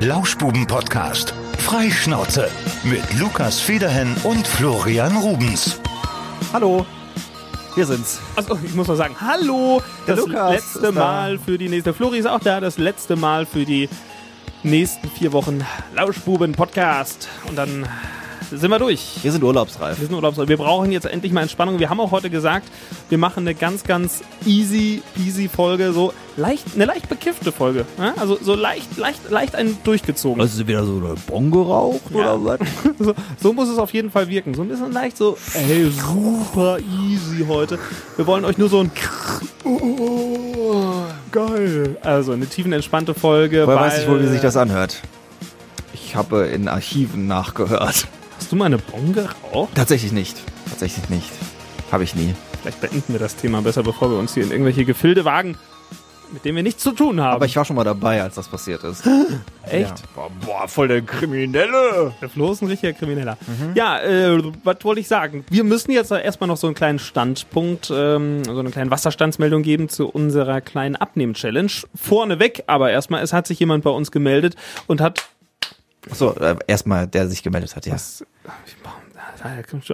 Lauschbuben-Podcast. Freischnauze. Mit Lukas Federhen und Florian Rubens. Hallo, wir sind's. Also, ich muss mal sagen, hallo, Der das Lukas letzte ist da. Mal für die nächste. Flori ist auch da, das letzte Mal für die nächsten vier Wochen Lauschbuben-Podcast. Und dann sind wir durch. Wir sind urlaubsreif. Wir sind urlaubsreif. Wir brauchen jetzt endlich mal Entspannung. Wir haben auch heute gesagt, wir machen eine ganz, ganz easy, peasy Folge. So leicht, eine leicht bekiffte Folge. Ja? Also so leicht, leicht, leicht einen durchgezogen. Du wieder so eine Bon geraucht Ja. oder was? So, so muss es auf jeden Fall wirken. So ein bisschen leicht so, ey, super easy heute. Wir wollen euch nur so ein oh, geil. Also eine tiefenentspannte Folge. Woher weil, weiß ich wohl, wie sich das anhört? Ich habe in Archiven nachgehört. Hast du mal eine Bon geraucht? Tatsächlich nicht. Tatsächlich nicht. Habe ich nie. Vielleicht beenden wir das Thema besser, bevor wir uns hier in irgendwelche Gefilde wagen, mit denen wir nichts zu tun haben. Aber ich war schon mal dabei, als das passiert ist. Echt? Ja. Boah, boah, voll der Kriminelle. Der Flo ist ein richtiger Krimineller. Mhm. Ja, äh, was wollte ich sagen? Wir müssen jetzt erstmal noch so einen kleinen Standpunkt, ähm, so eine kleine Wasserstandsmeldung geben zu unserer kleinen Abnehmen-Challenge. Vorneweg, aber erstmal, es hat sich jemand bei uns gemeldet und hat So, äh, erstmal, der sich gemeldet hat, ja. das,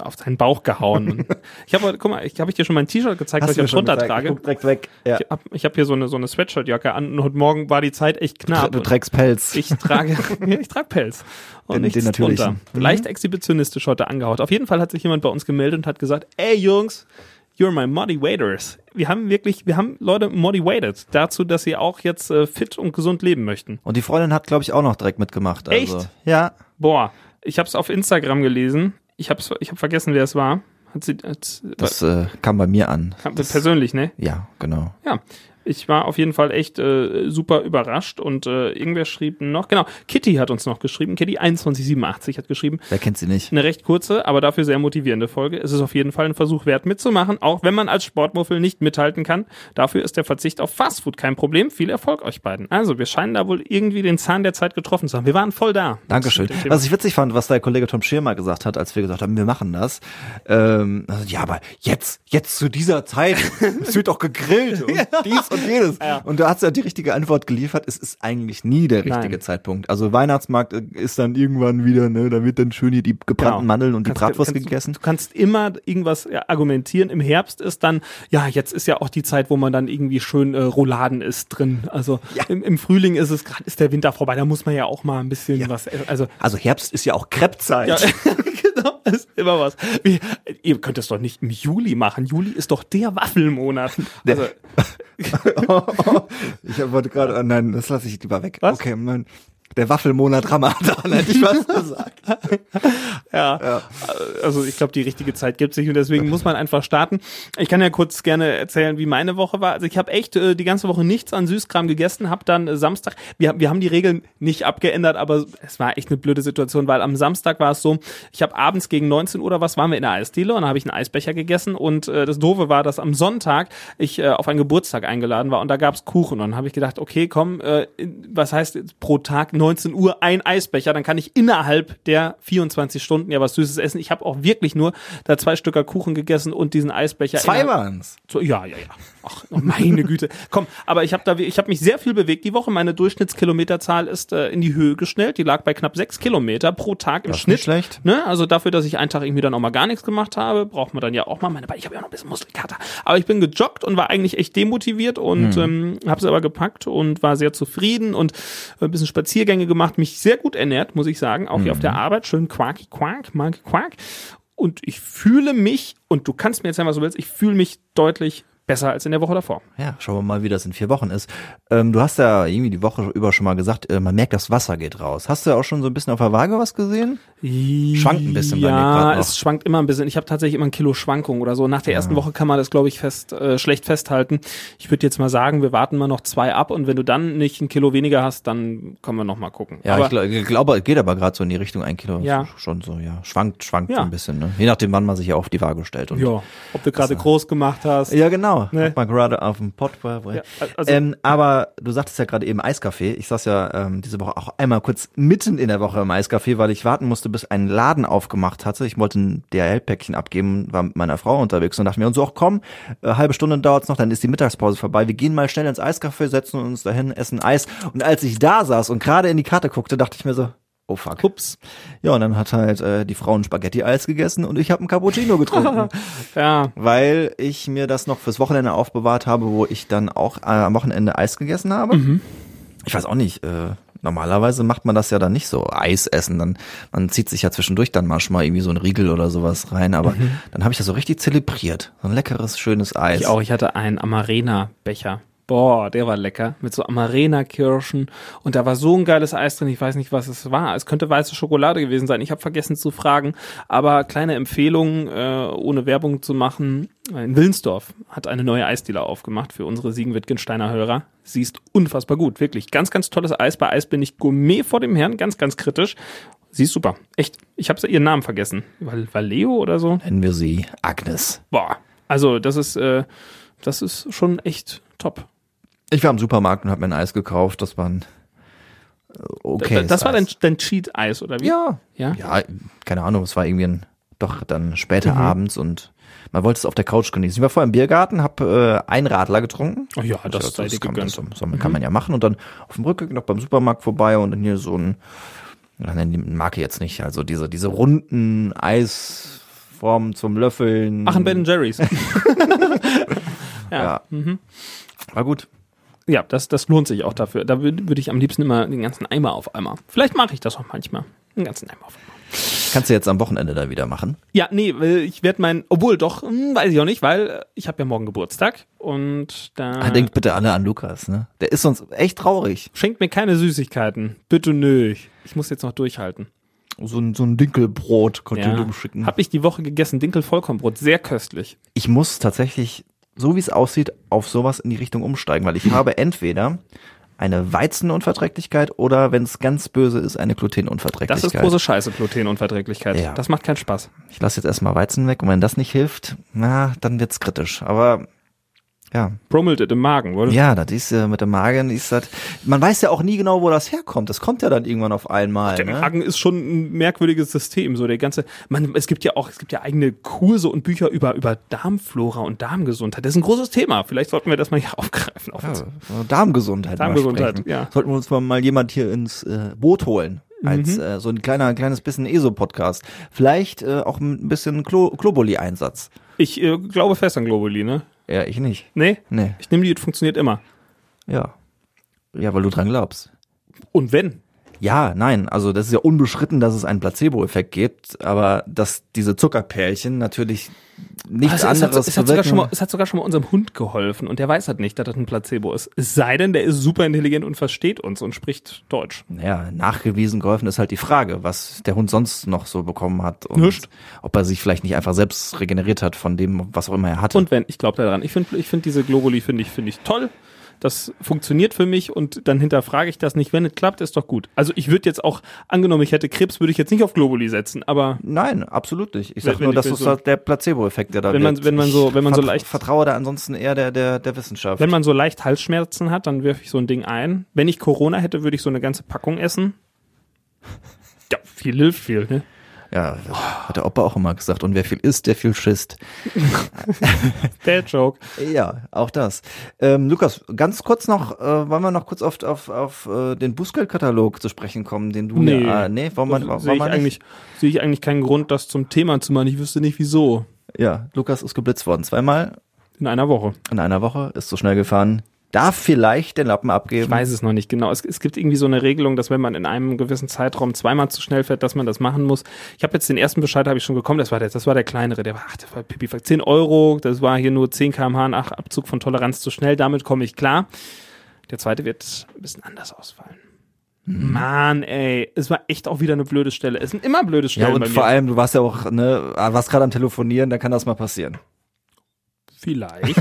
auf seinen Bauch gehauen. ich habe, guck mal, ich habe ich dir schon mein T-Shirt gezeigt, was ich jetzt runter gezeigt? trage. Guck direkt weg. Ja. Ich habe hab hier so eine, so eine Sweatshirt-Jacke an und heute Morgen war die Zeit echt knapp. Du trägst Pelz. Ich trage, ich trage Pelz. Und Den- nichts den natürlichen. drunter. Mhm. Leicht exhibitionistisch heute angehaut. Auf jeden Fall hat sich jemand bei uns gemeldet und hat gesagt, ey Jungs, you're my motivators. Wir haben wirklich, wir haben Leute motivated dazu, dass sie auch jetzt äh, fit und gesund leben möchten. Und die Freundin hat, glaube ich, auch noch direkt mitgemacht. Also. Echt? Ja. Boah, ich habe es auf Instagram gelesen. Ich habe ich hab vergessen, wer es war. Hat sie, hat, Das äh, kam bei mir an. kam persönlich, ne? Ja, genau. Ja, ich war auf jeden Fall echt äh, super überrascht und äh, irgendwer schrieb noch, genau, Kitty hat uns noch geschrieben, Kitty 2187 hat geschrieben, Wer kennt sie nicht? eine recht kurze, aber dafür sehr motivierende Folge. Es ist auf jeden Fall ein Versuch wert mitzumachen, auch wenn man als Sportmuffel nicht mithalten kann. Dafür ist der Verzicht auf Fastfood kein Problem. Viel Erfolg euch beiden. Also, wir scheinen da wohl irgendwie den Zahn der Zeit getroffen zu haben. Wir waren voll da. Dankeschön. Was ich witzig fand, was der Kollege Tom Schirmer gesagt hat, als wir gesagt haben, wir machen das. Ähm, also, ja, aber jetzt, jetzt zu dieser Zeit, es wird doch gegrillt und dies und jedes. Und da hat sie ja die richtige Antwort geliefert. Es ist eigentlich nie der richtige Nein. Zeitpunkt. Also Weihnachtsmarkt äh, ist dann irgendwann wieder, ne, da wird dann schön hier die gebrannten Genau. Mandeln und die Kannst- Bratwurst kannst, gegessen. Du kannst immer irgendwas ja, argumentieren. Im Herbst ist dann, ja, jetzt ist ja auch die Zeit, wo man dann irgendwie schön äh, Rouladen isst drin. Also Ja. im, im Frühling ist es gerade, ist der Winter vorbei, da muss man ja auch mal ein bisschen was, essen. also Also Herbst ist ja auch Kreppzeit. ja, genau, ist immer was. Wie, ihr könnt es doch nicht im Juli machen. Juli ist doch der Waffelmonat. Also, ich wollte gerade, oh nein, das lasse ich lieber weg. Was? Okay, mein, der Waffelmonat Ramadan, hätte ich was gesagt. Ja, also ich glaube, die richtige Zeit gibt sich und deswegen muss man einfach starten. Ich kann ja kurz gerne erzählen, wie meine Woche war. Also ich habe echt äh, die ganze Woche nichts an Süßkram gegessen, habe dann äh, Samstag, wir, wir haben die Regeln nicht abgeändert, aber es war echt eine blöde Situation, weil am Samstag war es so, ich habe abends gegen 19 Uhr oder was, waren wir in der Eisdiele und dann habe ich einen Eisbecher gegessen und äh, das Doofe war, dass am Sonntag ich äh, auf einen Geburtstag eingeladen war und da gab's Kuchen und dann habe ich gedacht, okay, komm, äh, was heißt pro Tag 19 Uhr ein Eisbecher, dann kann ich innerhalb der 24 Stunden ja was Süßes essen. Ich habe auch wirklich nur da zwei Stücker Kuchen gegessen und diesen Eisbecher. Zwei waren's. so, ja, ja, ja. Ach, oh meine Güte. Komm, aber ich habe da, ich habe mich sehr viel bewegt die Woche. Meine Durchschnittskilometerzahl ist äh, in die Höhe geschnellt. Die lag bei knapp sechs Kilometer pro Tag im Das ist Schnitt. nicht schlecht. Ne? Also dafür, dass ich einen Tag irgendwie dann auch mal gar nichts gemacht habe, braucht man dann ja auch mal meine Beine. Ich habe ja noch ein bisschen Muskelkater. Aber ich bin gejoggt und war eigentlich echt demotiviert und ähm, habe es aber gepackt und war sehr zufrieden und ein bisschen Spaziergänge gemacht, mich sehr gut ernährt, muss ich sagen. Auch hier auf der Arbeit. Schön quaky quack, mag quack. Und ich fühle mich, und du kannst mir erzählen, was du willst, ich fühle mich deutlich besser als in der Woche davor. Ja, schauen wir mal, wie das in vier Wochen ist. Ähm, du hast ja irgendwie die Woche über schon mal gesagt, äh, man merkt, das Wasser geht raus. Hast du auch schon so ein bisschen auf der Waage was gesehen? Schwankt ein bisschen bei mir Ja, grad noch. es schwankt immer ein bisschen. Ich habe tatsächlich immer ein Kilo Schwankung oder so. Nach der ersten Woche kann man das, glaube ich, fest äh, schlecht festhalten. Ich würde jetzt mal sagen, wir warten mal noch zwei ab und wenn du dann nicht ein Kilo weniger hast, dann können wir noch mal gucken. Ja, Aber ich, glaub, ich glaube, geht aber gerade so in die Richtung ein Kilo. Ja. Schon so, ja. Schwankt, schwankt Ja. so ein bisschen, ne? Je nachdem, wann man sich ja auf die Waage stellt. Und ja, ob du gerade groß gemacht hast. Ja, genau. Genau. Nee. Hat man gerade auf dem Pott. war- Ja, also- ähm, aber du sagtest ja gerade eben Eiscafé. Ich saß ja ähm, diese Woche auch einmal kurz mitten in der Woche im Eiscafé, weil ich warten musste, bis ein Laden aufgemacht hatte. Ich wollte ein DHL-Päckchen abgeben, war mit meiner Frau unterwegs und dachte mir, und so, ach komm, äh, halbe Stunde dauert's noch, dann ist die Mittagspause vorbei. Wir gehen mal schnell ins Eiscafé, setzen uns dahin, essen Eis. Und als ich da saß und gerade in die Karte guckte, dachte ich mir so, oh fuck. Ups. Ja, und dann hat halt äh, die Frau ein Spaghetti-Eis gegessen und ich habe ein Cappuccino getrunken. Ja. weil ich mir das noch fürs Wochenende aufbewahrt habe, wo ich dann auch äh, am Wochenende Eis gegessen habe. Ich weiß auch nicht, äh, normalerweise macht man das ja dann nicht so, Eis essen, dann man zieht sich ja zwischendurch dann manchmal irgendwie so ein Riegel oder sowas rein, aber dann habe ich das so richtig zelebriert, so ein leckeres, schönes Eis. Ich auch, ich hatte einen Amarena-Becher. Boah, der war lecker. Mit so Amarena-Kirschen. Und da war so ein geiles Eis drin. Ich weiß nicht, was es war. Es könnte weiße Schokolade gewesen sein. Ich habe vergessen zu fragen. Aber kleine Empfehlung, äh, ohne Werbung zu machen. In Willensdorf hat eine neue Eisdiele aufgemacht für unsere Siegen-Wittgensteiner Hörer. Sie ist unfassbar gut. Wirklich. Ganz, ganz tolles Eis. Bei Eis bin ich Gourmet vor dem Herrn. Ganz, ganz kritisch. Sie ist super. Echt. Ich habe ihren Namen vergessen. Val Valeo oder so? Nennen wir sie Agnes. Boah. Also, das ist, äh, das ist schon echt top. Ich war im Supermarkt und habe mir ein Eis gekauft, das war ein äh, okay. das war dein, dein Cheat-Eis, oder wie? Ja. Ja? Ja, keine Ahnung, es war irgendwie ein, doch dann später abends und man wollte es auf der Couch genießen. Ich war vorher im Biergarten, habe äh, einen Radler getrunken. Oh ja, das sei dir kann, das, so, kann man ja machen und dann auf dem Rückweg noch beim Supermarkt vorbei und dann hier so ein, ja, die Marke jetzt nicht, also diese, diese runden Eisformen zum Löffeln. Ach, ein Ben Jerry's. Ja. War gut. Ja, das, das lohnt sich auch dafür. Da würde würd ich am liebsten immer den ganzen Eimer auf einmal. Vielleicht mache ich das auch manchmal. Den ganzen Eimer auf einmal. Kannst du jetzt am Wochenende da wieder machen? Ja, nee, weil ich werde mein, obwohl doch, hm, weiß ich auch nicht, weil äh, ich habe ja morgen Geburtstag und da Ah, denkt bitte alle an Lukas, ne? Der ist sonst echt traurig. schenkt mir keine Süßigkeiten. Bitte nö. Ich muss jetzt noch durchhalten. So ein, so ein Dinkelbrot konnte Ja. du ihm schicken. Habe ich die Woche gegessen, Dinkel-Vollkornbrot, sehr köstlich. ich muss tatsächlich, so wie es aussieht, auf sowas in die Richtung umsteigen, weil ich habe entweder eine Weizenunverträglichkeit oder, wenn es ganz böse ist, eine Das Glutenunverträglichkeit. ist große Scheiße, Glutenunverträglichkeit. Ja. Das macht keinen Spaß. Ich lasse jetzt erstmal Weizen weg und wenn das nicht hilft, na, dann wird's kritisch. Aber ja, Brummelt im Magen, oder? ja, das ist äh, mit dem Magen ist das. Man weiß ja auch nie genau, wo das herkommt. Das kommt ja dann irgendwann auf einmal. Der Ne? Magen ist schon ein merkwürdiges System, so der ganze, man, es gibt ja auch, es gibt ja eigene Kurse und Bücher über, über Darmflora und Darmgesundheit. Das ist ein großes Thema. Vielleicht sollten wir das mal hier aufgreifen. Auf. Ja, Darmgesundheit. Darmgesundheit, ja. Sollten wir uns mal, mal jemand hier ins äh, Boot holen. Als Mhm. äh, so ein kleiner, kleines bisschen ESO-Podcast. Vielleicht äh, auch ein bisschen Klo Globuli-Einsatz. Ich äh, glaube fest an Globuli, ne? Ja, ich nicht. Nee? Nee. Ich nehme die, funktioniert immer. Ja. Ja, weil du dran glaubst. Und wenn? Ja, nein, also das ist ja unbeschritten, dass es einen Placebo-Effekt gibt, aber dass diese Zuckerpärchen natürlich nichts Also, es, hat, anderes es, hat sogar schon mal, es hat sogar schon mal unserem Hund geholfen und der weiß halt nicht, dass das ein Placebo ist. Es sei denn, der ist super intelligent und versteht uns und spricht Deutsch. Ja, nachgewiesen geholfen ist halt die Frage, was der Hund sonst noch so bekommen hat und Nischt. ob er sich vielleicht nicht einfach selbst regeneriert hat von dem, was auch immer er hatte. Und wenn, ich glaube daran. Ich finde ich find diese Globuli finde ich, finde ich toll. Das funktioniert für mich und dann hinterfrage ich das nicht. Wenn es klappt, ist doch gut. Also ich würde jetzt auch, angenommen, ich hätte Krebs, würde ich jetzt nicht auf Globuli setzen, aber Nein, absolut nicht. Ich Wenn- sag wenn nur, das ist so- halt der Placebo-Effekt, der da Wenn man- wirkt. wenn man so- wenn man so Ich leicht- vertraue da ansonsten eher der der der Wissenschaft. wenn man so leicht Halsschmerzen hat, dann wirf ich so ein Ding ein. Wenn ich Corona hätte, würde ich so eine ganze Packung essen. Ja, viel hilft viel, ne? Ja, hat der Opa auch immer gesagt. Und wer viel isst, der viel schisst. Bad Joke. Ja, auch das. Ähm, Lukas, ganz kurz noch, äh, wollen wir noch kurz auf, auf, auf äh, den Bußgeldkatalog zu sprechen kommen, den du Nee. ja, äh, nee, wollen wir, wollen sehe ich, eigentlich, sehe ich eigentlich keinen Grund, das zum Thema zu machen. Ich wüsste nicht, wieso. Ja, Lukas ist geblitzt worden. Zweimal In einer Woche. in einer Woche, ist so schnell gefahren. Darf vielleicht den Lappen abgeben. Ich weiß es noch nicht genau. Es, es gibt irgendwie so eine Regelung, dass wenn man in einem gewissen Zeitraum zweimal zu schnell fährt, dass man das machen muss. Ich habe jetzt den ersten Bescheid habe ich schon bekommen. Das war der, das war der kleinere. Der war, ach, das war Pipi, 10 Euro. Das war hier nur 10 km/h nach Abzug von Toleranz zu schnell. Damit komme ich klar. Der zweite wird ein bisschen anders ausfallen. Mhm. Mann, ey, es war echt auch wieder eine blöde Stelle. Es sind immer blöde Ja, Stellen und bei vor allem, du warst ja auch, ne, warst gerade am Telefonieren, da kann das mal passieren. Vielleicht.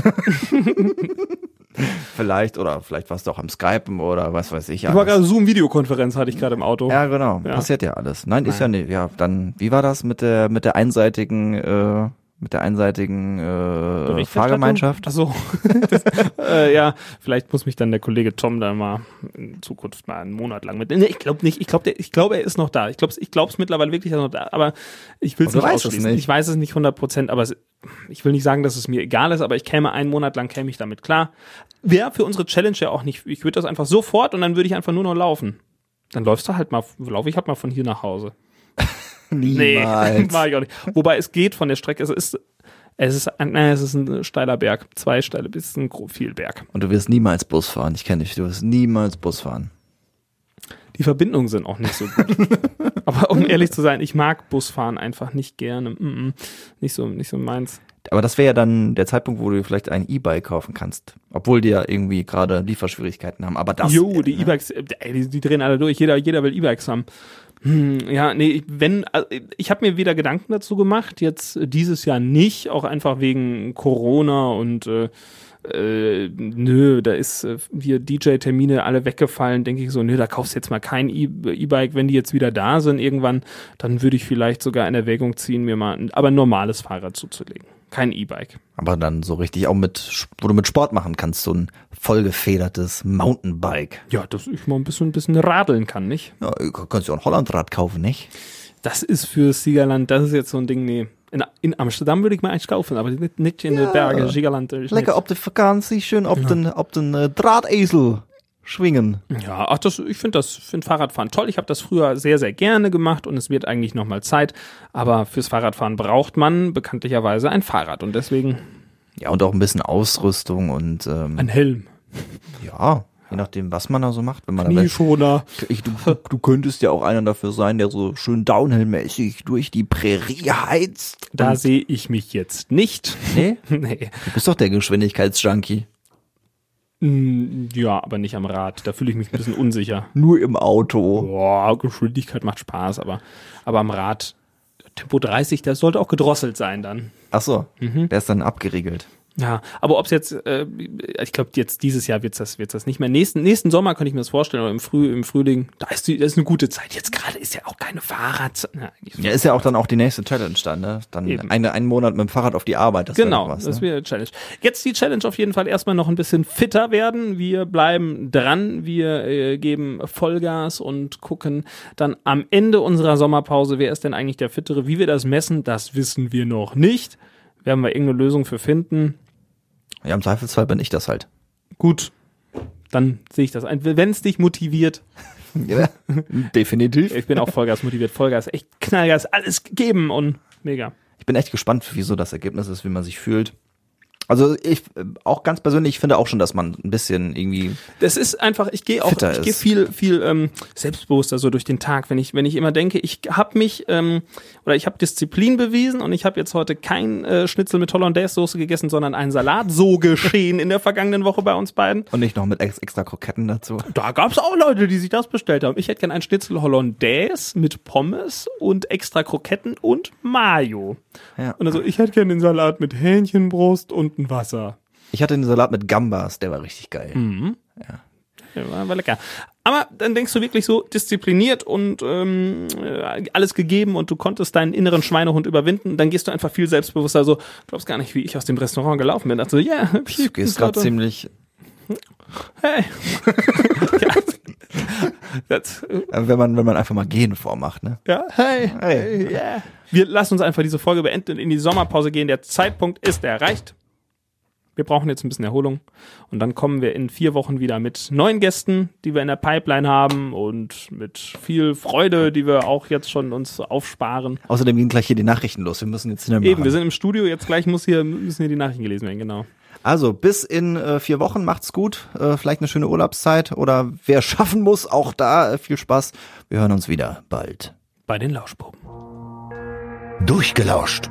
Vielleicht, oder vielleicht warst du auch am Skypen oder was weiß ich. Ich war gerade Zoom-Videokonferenz, hatte ich gerade im Auto. Ja, genau. Ja. Passiert ja alles. Nein, ist ja nicht. Ja, dann, wie war das mit der, mit der einseitigen, äh, mit der einseitigen äh? Fahrgemeinschaft. Ach so. das, äh, ja, vielleicht muss mich dann der Kollege Tom da mal in Zukunft mal einen Monat lang mit. Nee, ich glaube nicht. Ich glaube, ich glaube, er ist noch da. Ich glaube, ich glaube es mittlerweile wirklich, dass er noch da. Aber ich will es nicht ausschließen. nicht. Ich weiß es nicht 100 Prozent, aber es, ich will nicht sagen, dass es mir egal ist, aber ich käme einen Monat lang käme ich damit klar. Wäre für unsere Challenge ja auch nicht. Ich würde das einfach sofort und dann würde ich einfach nur noch laufen. Dann läufst du halt mal, laufe ich halt mal von hier nach Hause. Nee, Niemals. war ich auch nicht. Wobei es geht von der Strecke, es ist, es ist, ein, nein, es ist ein steiler Berg. Zwei steile bis ein gro- viel Berg. Und du wirst niemals Bus fahren. Ich kenne dich. Du wirst niemals Bus fahren. Die Verbindungen sind auch nicht so gut. Aber um ehrlich zu sein, ich mag Busfahren einfach nicht gerne. Mm -mm. Nicht so, nicht so meins. Aber das wäre ja dann der Zeitpunkt, wo du vielleicht ein E-Bike kaufen kannst. Obwohl die ja irgendwie gerade Lieferschwierigkeiten haben. Aber das. Jo, die ne? E-Bikes, äh, ey, die, die drehen alle durch. Jeder, jeder will E-Bikes haben. Hm, ja, nee, ich- wenn, also ich habe mir wieder Gedanken dazu gemacht, jetzt äh, dieses Jahr nicht, auch einfach wegen Corona und äh, äh, nö, da ist äh, hier DJ-Termine alle weggefallen, denke ich so, nö, da kaufst du jetzt mal kein E- E-Bike, wenn die jetzt wieder da sind irgendwann, dann würde ich vielleicht sogar in Erwägung ziehen, mir mal ein, aber ein normales Fahrrad zuzulegen. Kein E-Bike. Aber dann so richtig auch mit, wo du mit Sport machen kannst, so ein vollgefedertes Mountainbike. Ja, dass ich mal ein bisschen, ein bisschen radeln kann, nicht? Ja, du kannst ja auch ein Hollandrad kaufen, nicht? Das ist für Siegerland, das ist jetzt so ein Ding, nee. In, in Amsterdam würde ich mal eins kaufen, aber nicht, nicht in Ja. den Bergen, Siegerland. Lecker nicht. op de vakantie, schön op den, op den äh, Drahtesel schwingen. Ja, ach, das, ich finde das, finde Fahrradfahren toll. Ich habe das früher sehr, sehr gerne gemacht und es wird eigentlich nochmal Zeit. Aber fürs Fahrradfahren braucht man bekanntlicherweise ein Fahrrad und deswegen Ja, und auch ein bisschen Ausrüstung und ähm, ein Helm. ja, je nachdem, was man da so macht. Wenn man Knieschoner. ich, du, du könntest ja auch einer dafür sein, der so schön Downhill-mäßig durch die Prärie heizt. Da sehe ich mich jetzt nicht. nee? nee. Du bist doch der Geschwindigkeitsjunkie. Mm, Ja, aber nicht am Rad. Da fühle ich mich ein bisschen unsicher. Nur im Auto. Boah, Geschwindigkeit macht Spaß, aber, aber am Rad, Tempo 30, das sollte auch gedrosselt sein dann. Ach so, Mhm. der ist dann abgeriegelt. Ja, aber ob es jetzt, äh, ich glaube, jetzt dieses Jahr wird's das, wird's das nicht mehr. Nächsten, nächsten Sommer könnte ich mir das vorstellen, oder im, Früh, im Frühling, da ist, die, das ist eine gute Zeit. Jetzt gerade ist ja auch keine Fahrrad. Ja, Ja, ist ja auch dann auch die nächste Challenge dann, ne? Dann Eben. eine, einen Monat mit dem Fahrrad auf die Arbeit. Das Genau, was, das ne? wäre Challenge. Jetzt die Challenge auf jeden Fall erstmal noch ein bisschen fitter werden. Wir bleiben dran, wir äh, geben Vollgas und gucken dann am Ende unserer Sommerpause, wer ist denn eigentlich der Fittere? Wie wir das messen, das wissen wir noch nicht. Werden wir irgendeine Lösung für finden. Ja, im Zweifelsfall bin ich das halt. Gut, dann sehe ich das ein. Wenn es dich motiviert, Ja, definitiv. ich bin auch Vollgas motiviert. Vollgas, echt Knallgas, alles gegeben und mega. Ich bin echt gespannt, wie so das Ergebnis ist, wie man sich fühlt. Also ich auch ganz persönlich finde auch schon, dass man ein bisschen irgendwie Das ist einfach, ich gehe auch, ich gehe viel, viel ähm, selbstbewusster so durch den Tag, wenn ich, wenn ich immer denke, ich habe mich ähm, oder ich habe Disziplin bewiesen und ich habe jetzt heute kein äh, Schnitzel mit Hollandaise-Soße gegessen, sondern einen Salat. So geschehen in der vergangenen Woche bei uns beiden. und nicht noch mit ex extra Kroketten dazu. Da gab's auch Leute, die sich das bestellt haben. Ich hätte gern einen Schnitzel Hollandaise mit Pommes und extra Kroketten und Mayo. Ja. Und also ich hätte gern den Salat mit Hähnchenbrust und ein Wasser. Ich hatte den Salat mit Gambas, der war richtig geil. Ja, war, war lecker. Aber dann denkst du wirklich so diszipliniert und ähm, äh, alles gegeben und du konntest deinen inneren Schweinehund überwinden. Dann gehst du einfach viel selbstbewusster. So, glaubst gar nicht, wie ich aus dem Restaurant gelaufen bin. Also, ja, yeah, Du gehst gerade ziemlich, Hey. ja. Das, äh, wenn man wenn man einfach mal gehen vormacht, ne? ja, hey, Hey. hey, yeah. Wir lassen uns einfach diese Folge beenden und in die Sommerpause gehen. Der Zeitpunkt ist erreicht. Wir brauchen jetzt ein bisschen Erholung. Und dann kommen wir in vier Wochen wieder mit neuen Gästen, die wir in der Pipeline haben und mit viel Freude, die wir auch jetzt schon uns aufsparen. Außerdem gehen gleich hier die Nachrichten los. Wir müssen jetzt Eben, wir sind im Studio, jetzt gleich muss hier, müssen hier die Nachrichten gelesen werden, genau. Also bis in äh, vier Wochen macht's gut. Äh, vielleicht eine schöne Urlaubszeit oder wer schaffen muss, auch da äh, viel Spaß. Wir hören uns wieder bald. Bei den Lauschbuben. Durchgelauscht.